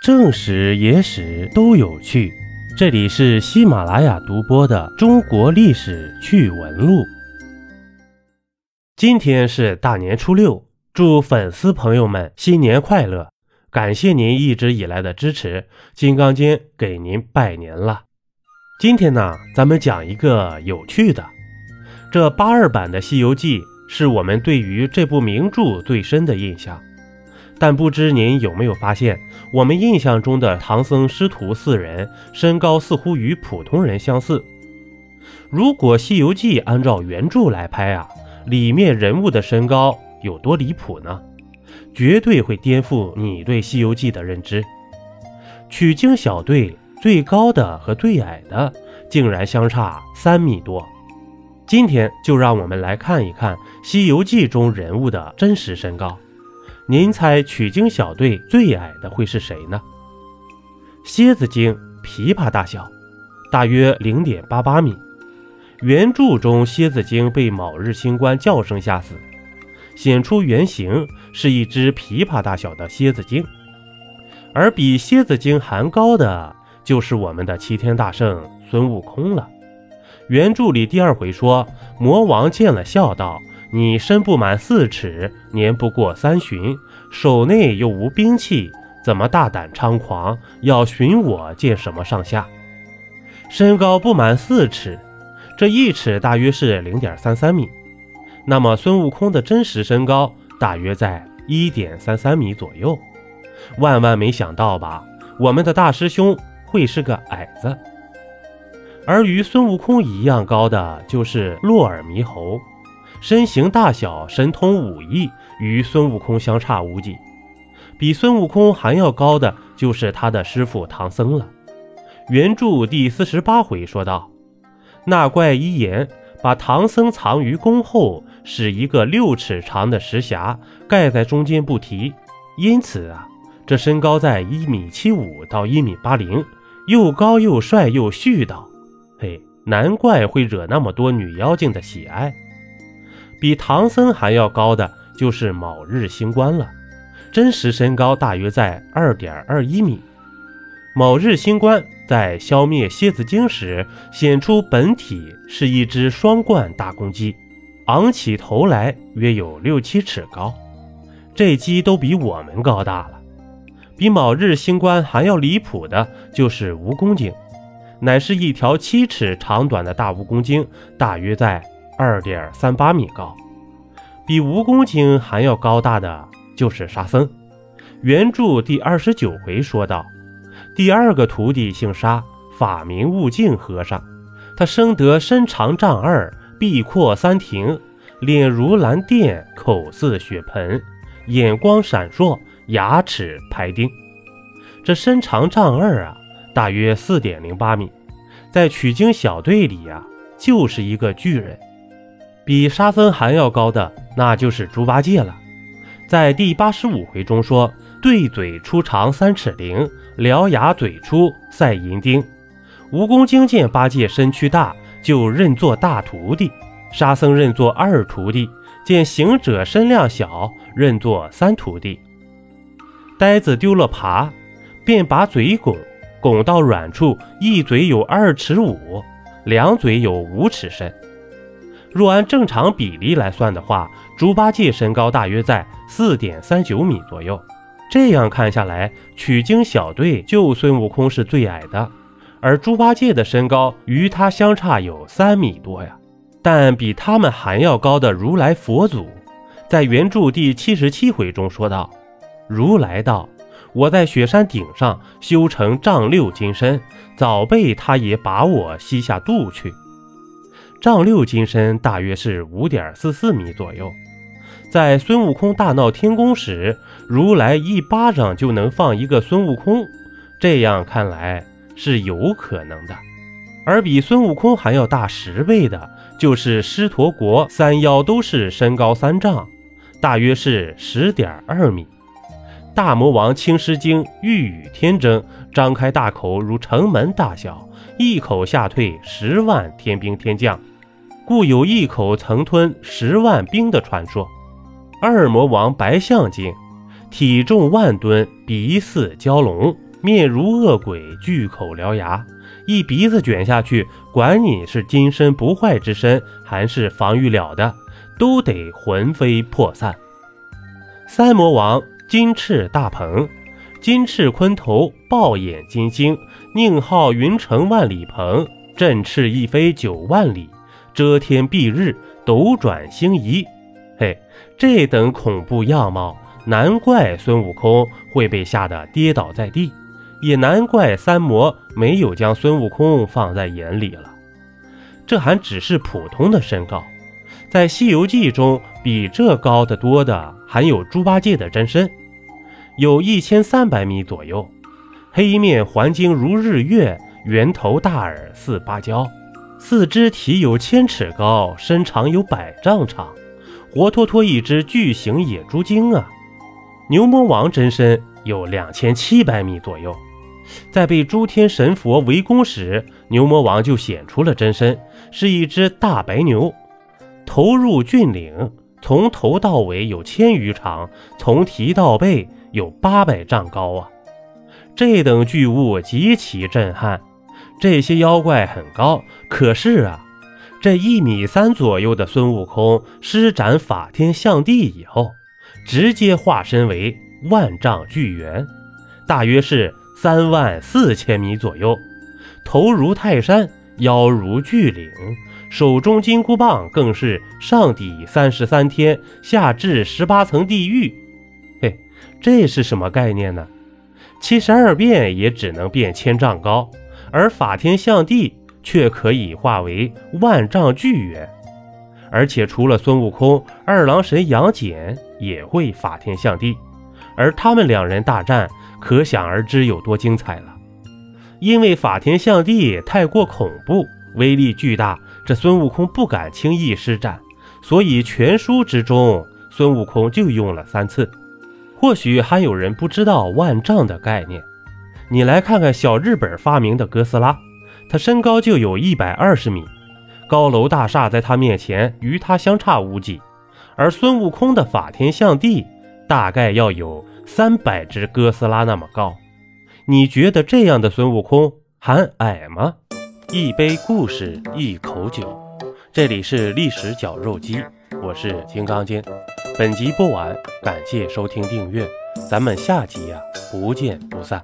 正史、野史都有趣，这里是喜马拉雅独播的《中国历史趣闻录》。今天是大年初六，祝粉丝朋友们新年快乐！感谢您一直以来的支持，金刚经给您拜年了。今天呢，咱们讲一个有趣的，这八二版的《西游记》是我们对于这部名著最深的印象。但不知您有没有发现，我们印象中的唐僧师徒四人身高似乎与普通人相似。如果《西游记》按照原著来拍啊，里面人物的身高有多离谱呢？绝对会颠覆你对《西游记》的认知。取经小队最高的和最矮的竟然相差三米多。今天就让我们来看一看《西游记》中人物的真实身高。您猜取经小队最矮的会是谁呢？蝎子精琵琶大小，大约零点八八米。原著中，蝎子精被卯日星官叫声吓死，显出原形是一只琵琶大小的蝎子精。而比蝎子精还高的，就是我们的齐天大圣孙悟空了。原著里第二回说，魔王见了，笑道。你身不满四尺，年不过三旬，手内又无兵器，怎么大胆猖狂，要寻我见什么上下？身高不满四尺，这一尺大约是零点三三米。那么孙悟空的真实身高大约在一点三三米左右。万万没想到吧，我们的大师兄会是个矮子。而与孙悟空一样高的就是洛尔猕猴。身形大小、神通武艺与孙悟空相差无几，比孙悟空还要高的就是他的师傅唐僧了。原著第四十八回说道：“那怪一言把唐僧藏于宫后，使一个六尺长的石匣盖在中间不提，因此啊，这身高在一米七五到一米八零，又高又帅又絮叨，嘿，难怪会惹那么多女妖精的喜爱。”比唐僧还要高的就是卯日星官了，真实身高大约在二点二一米。卯日星官在消灭蝎子精时显出本体是一只双冠大公鸡，昂起头来约有六七尺高，这鸡都比我们高大了。比卯日星官还要离谱的就是蜈蚣精，乃是一条七尺长短的大蜈蚣精，大约在。二点三八米高，比蜈蚣精还要高大的就是沙僧。原著第二十九回说道：第二个徒弟姓沙，法名悟净和尚。他生得身长丈二，臂阔三庭，脸如蓝靛，口似血盆，眼光闪烁，牙齿排钉。这身长丈二啊，大约四点零八米，在取经小队里呀，就是一个巨人。比沙僧还要高的，那就是猪八戒了。在第八十五回中说：“对嘴出长三尺零，獠牙嘴出赛银钉。”蜈蚣精见八戒身躯大，就认作大徒弟；沙僧认作二徒弟，见行者身量小，认作三徒弟。呆子丢了耙，便把嘴拱，拱到软处，一嘴有二尺五，两嘴有五尺深。若按正常比例来算的话，猪八戒身高大约在四点三九米左右。这样看下来，取经小队就孙悟空是最矮的，而猪八戒的身高与他相差有三米多呀。但比他们还要高的如来佛祖，在原著第七十七回中说道：“如来道，我在雪山顶上修成丈六金身，早被他爷把我吸下肚去。”丈六金身大约是五点四四米左右，在孙悟空大闹天宫时，如来一巴掌就能放一个孙悟空，这样看来是有可能的。而比孙悟空还要大十倍的，就是狮驼国三妖，都是身高三丈，大约是十点二米。大魔王青狮精欲与天争，张开大口如城门大小，一口下退十万天兵天将。故有一口曾吞十万兵的传说。二魔王白象精，体重万吨，鼻似蛟龙，面如恶鬼，巨口獠牙，一鼻子卷下去，管你是金身不坏之身，还是防御了的，都得魂飞魄散。三魔王金翅大鹏，金翅鲲头，豹眼金睛，宁号云城万里鹏，振翅一飞九万里，遮天蔽日，斗转星移。嘿，这等恐怖样貌，难怪孙悟空会被吓得跌倒在地。也难怪三魔没有将孙悟空放在眼里了。这还只是普通的身高，在《西游记》中比这高得多的还有猪八戒的真身，有一千三百米左右，黑面环睛如日月，圆头大耳似芭蕉，四肢体有千尺高，身长有百丈长，活脱脱一只巨型野猪精啊！牛魔王真身有两千七百米左右。在被诸天神佛围攻时，牛魔王就显出了真身，是一只大白牛，头入峻岭，从头到尾有千余长，从蹄到背有八百丈高啊！这等巨物极其震撼。这些妖怪很高，可是啊，这一米三左右的孙悟空施展法天象地以后，直接化身为万丈巨猿，大约是。三万四千米左右，头如泰山，腰如巨岭，手中金箍棒更是上抵三十三天，下至十八层地狱。这是什么概念呢？七十二变也只能变千丈高，而法天象地却可以化为万丈巨猿。而且除了孙悟空，二郎神杨戬也会法天象地，而他们两人大战。可想而知有多精彩了。因为法天象地太过恐怖，威力巨大，这孙悟空不敢轻易施展，所以全书之中孙悟空就用了三次。或许还有人不知道万丈的概念，你来看看小日本发明的哥斯拉，它身高就有一百二十米，高楼大厦在它面前与它相差无几，而孙悟空的法天象地大概要有。三百只哥斯拉那么高，你觉得这样的孙悟空还矮吗？一杯故事，一口酒，这里是历史绞肉机，我是金刚经。本集播完，感谢收听订阅，咱们下集呀不见不散。